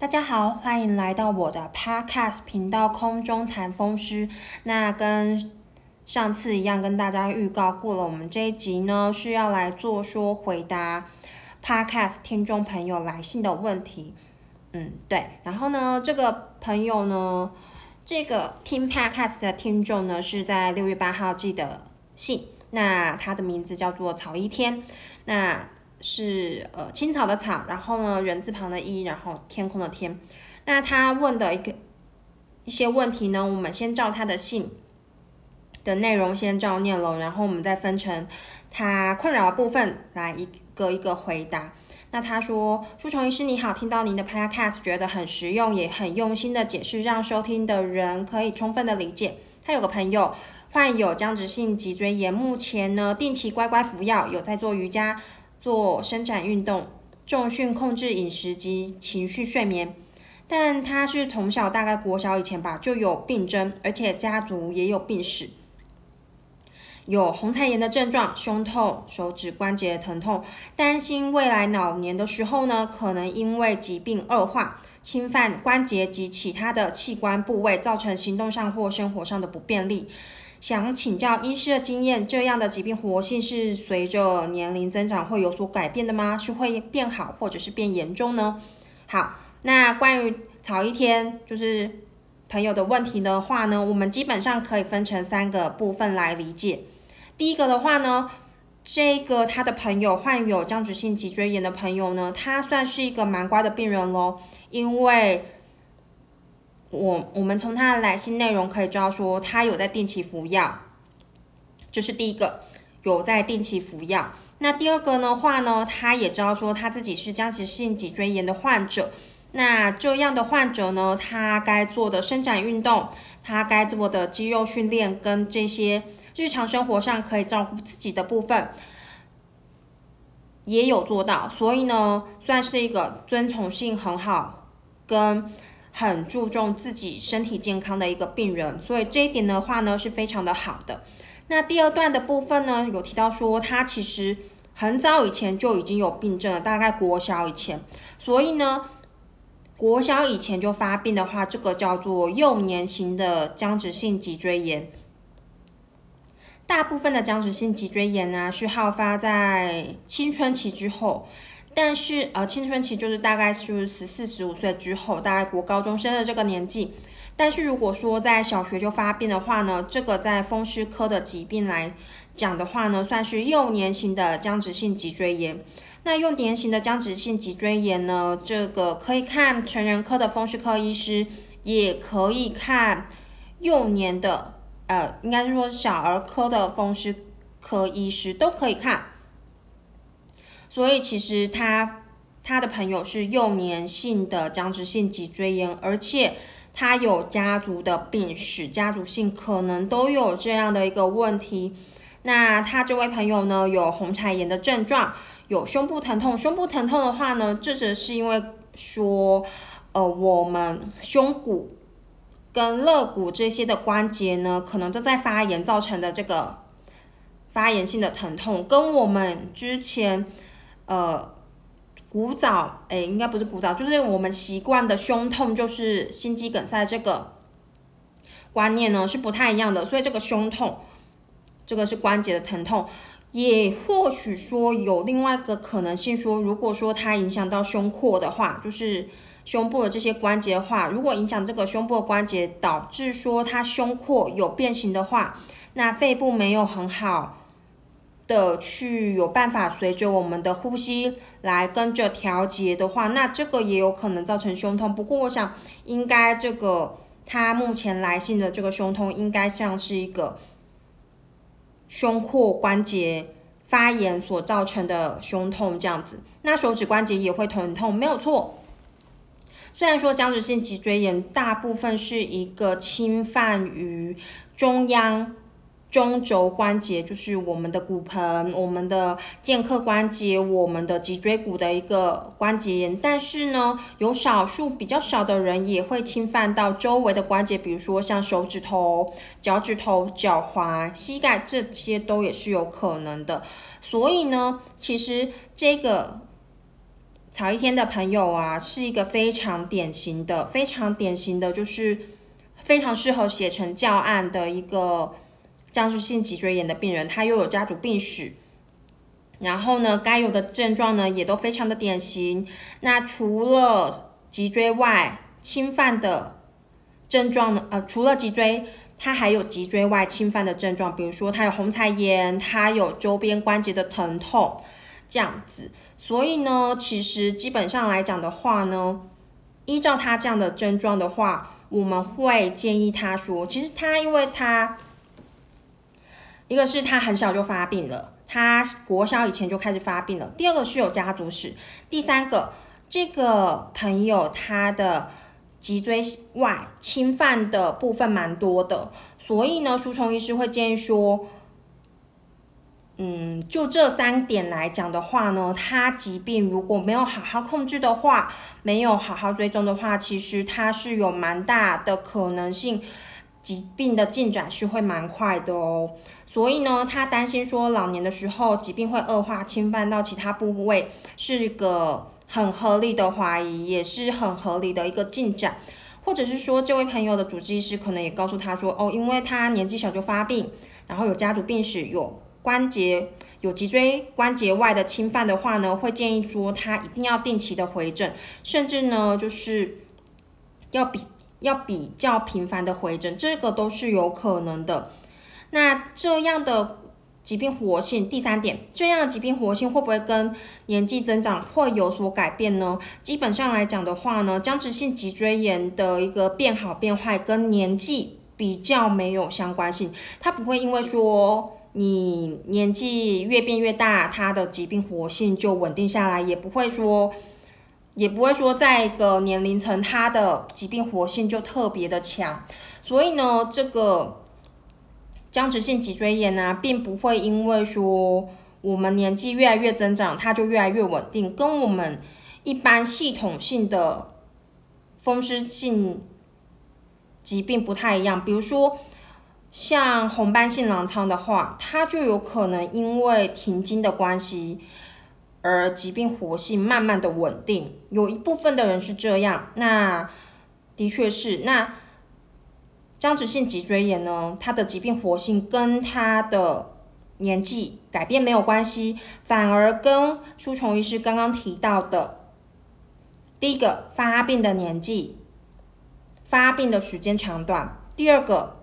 大家好，欢迎来到我的 Podcast 频道空中谈风湿。那跟上次一样，跟大家预告过了，我们这一集呢是要来做说回答 Podcast 听众朋友来信的问题。嗯，对。然后呢，这个朋友呢，这个听 Podcast 的听众呢，是在六月八号寄的信。那他的名字叫做曹一天。那是呃青草的草，然后呢人字旁的一，然后天空的天。那他问的一个一些问题呢，我们先照他的信的内容先照念了，然后我们再分成他困扰的部分来一个一个回答。那他说：“舒虫医师你好，听到您的 podcast 觉得很实用，也很用心的解释，让收听的人可以充分的理解。他有个朋友患有僵直性脊椎炎，目前呢定期乖乖服药，有在做瑜伽。”做伸展运动、重训、控制饮食及情绪睡眠，但他是从小大概国小以前吧就有病症，而且家族也有病史，有红彩炎的症状、胸痛、手指关节疼痛，担心未来老年的时候呢，可能因为疾病恶化，侵犯关节及其他的器官部位，造成行动上或生活上的不便利。想请教医师的经验，这样的疾病活性是随着年龄增长会有所改变的吗？是会变好，或者是变严重呢？好，那关于曹一天就是朋友的问题的话呢，我们基本上可以分成三个部分来理解。第一个的话呢，这个他的朋友患有僵直性脊椎炎的朋友呢，他算是一个蛮乖的病人喽，因为。我我们从他的来信内容可以知道，说他有在定期服药，这是第一个，有在定期服药。那第二个的话呢，他也知道说他自己是僵直性脊椎炎的患者。那这样的患者呢，他该做的伸展运动，他该做的肌肉训练跟这些日常生活上可以照顾自己的部分，也有做到。所以呢，算是一个遵从性很好跟。很注重自己身体健康的一个病人，所以这一点的话呢是非常的好的。那第二段的部分呢，有提到说他其实很早以前就已经有病症了，大概国小以前，所以呢，国小以前就发病的话，这个叫做幼年型的僵直性脊椎炎。大部分的僵直性脊椎炎呢是好发在青春期之后。但是，呃，青春期就是大概就是十四、十五岁之后，大概国高中生的这个年纪。但是如果说在小学就发病的话呢，这个在风湿科的疾病来讲的话呢，算是幼年型的僵直性脊椎炎。那幼年型的僵直性脊椎炎呢，这个可以看成人科的风湿科医师，也可以看幼年的，呃，应该是说小儿科的风湿科医师都可以看。所以其实他他的朋友是幼年性的僵直性脊椎炎，而且他有家族的病史，家族性可能都有这样的一个问题。那他这位朋友呢，有红柴炎的症状，有胸部疼痛。胸部疼痛的话呢，这只是因为说，呃，我们胸骨跟肋骨这些的关节呢，可能都在发炎造成的这个发炎性的疼痛，跟我们之前。呃，古早哎，应该不是古早，就是我们习惯的胸痛，就是心肌梗塞这个观念呢是不太一样的。所以这个胸痛，这个是关节的疼痛，也或许说有另外一个可能性，说如果说它影响到胸廓的话，就是胸部的这些关节的话，如果影响这个胸部的关节，导致说它胸廓有变形的话，那肺部没有很好。的去有办法随着我们的呼吸来跟着调节的话，那这个也有可能造成胸痛。不过我想，应该这个他目前来信的这个胸痛，应该像是一个胸廓关节发炎所造成的胸痛这样子。那手指关节也会疼痛，没有错。虽然说僵直性脊椎炎大部分是一个侵犯于中央。中轴关节就是我们的骨盆、我们的剑客关节、我们的脊椎骨的一个关节炎，但是呢，有少数比较少的人也会侵犯到周围的关节，比如说像手指头、脚趾头、脚踝、膝盖这些都也是有可能的。所以呢，其实这个曹一天的朋友啊，是一个非常典型的、非常典型的，就是非常适合写成教案的一个僵直性脊椎炎的病人。他又有家族病史，然后呢，该有的症状呢也都非常的典型。那除了脊椎外侵犯的症状呢，呃，除了脊椎，他还有脊椎外侵犯的症状，比如说他有红彩炎，他有周边关节的疼痛，这样子。所以呢，其实基本上来讲的话呢，依照他这样的症状的话，我们会建议他说，其实他因为他一个是他很小就发病了，他国小以前就开始发病了。第二个是有家族史，第三个这个朋友他的脊椎外侵犯的部分蛮多的，所以呢，书虫医师会建议说。嗯，就这三点来讲的话呢，他疾病如果没有好好控制的话，没有好好追踪的话，其实他是有蛮大的可能性，疾病的进展是会蛮快的哦。所以呢，他担心说老年的时候疾病会恶化，侵犯到其他部位，是一个很合理的怀疑，也是很合理的一个进展。或者是说，这位朋友的主治医师可能也告诉他说，哦，因为他年纪小就发病，然后有家族病史，有。关节有脊椎关节外的侵犯的话呢，会建议说他一定要定期的回诊，甚至呢就是要比要比较频繁的回诊，这个都是有可能的。那这样的疾病活性，第三点，这样的疾病活性会不会跟年纪增长会有所改变呢？基本上来讲的话呢，僵直性脊椎炎的一个变好变坏跟年纪比较没有相关性，它不会因为说。你年纪越变越大，它的疾病活性就稳定下来，也不会说，也不会说在一个年龄层，它的疾病活性就特别的强。所以呢，这个僵直性脊椎炎呢，并不会因为说我们年纪越来越增长，它就越来越稳定，跟我们一般系统性的风湿性疾病不太一样。比如说。像红斑性狼疮的话，它就有可能因为停经的关系而疾病活性慢慢的稳定。有一部分的人是这样，那的确是。那僵直性脊椎炎呢，它的疾病活性跟它的年纪改变没有关系，反而跟舒虫医师刚刚提到的，第一个发病的年纪、发病的时间长短，第二个。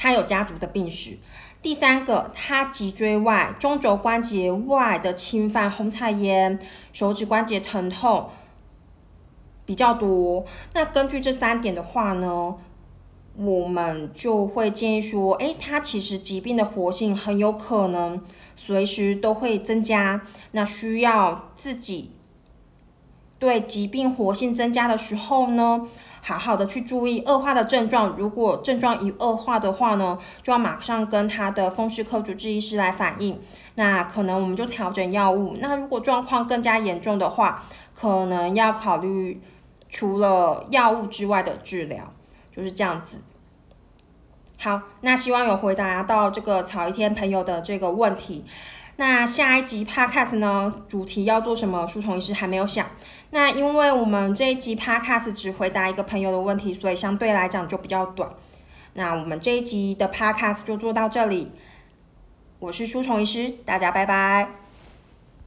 他有家族的病史，第三个，他脊椎外、中轴关节外的侵犯，红彩炎、手指关节疼痛比较多。那根据这三点的话呢，我们就会建议说，诶，他其实疾病的活性很有可能随时都会增加，那需要自己对疾病活性增加的时候呢。好好的去注意恶化的症状，如果症状一恶化的话呢，就要马上跟他的风湿科主治医师来反映。那可能我们就调整药物。那如果状况更加严重的话，可能要考虑除了药物之外的治疗，就是这样子。好，那希望有回答到这个曹一天朋友的这个问题。那下一集 podcast 呢，主题要做什么？书虫医师还没有想。那因为我们这一集 podcast 只回答一个朋友的问题，所以相对来讲就比较短。那我们这一集的 podcast 就做到这里。我是书虫医师，大家拜拜。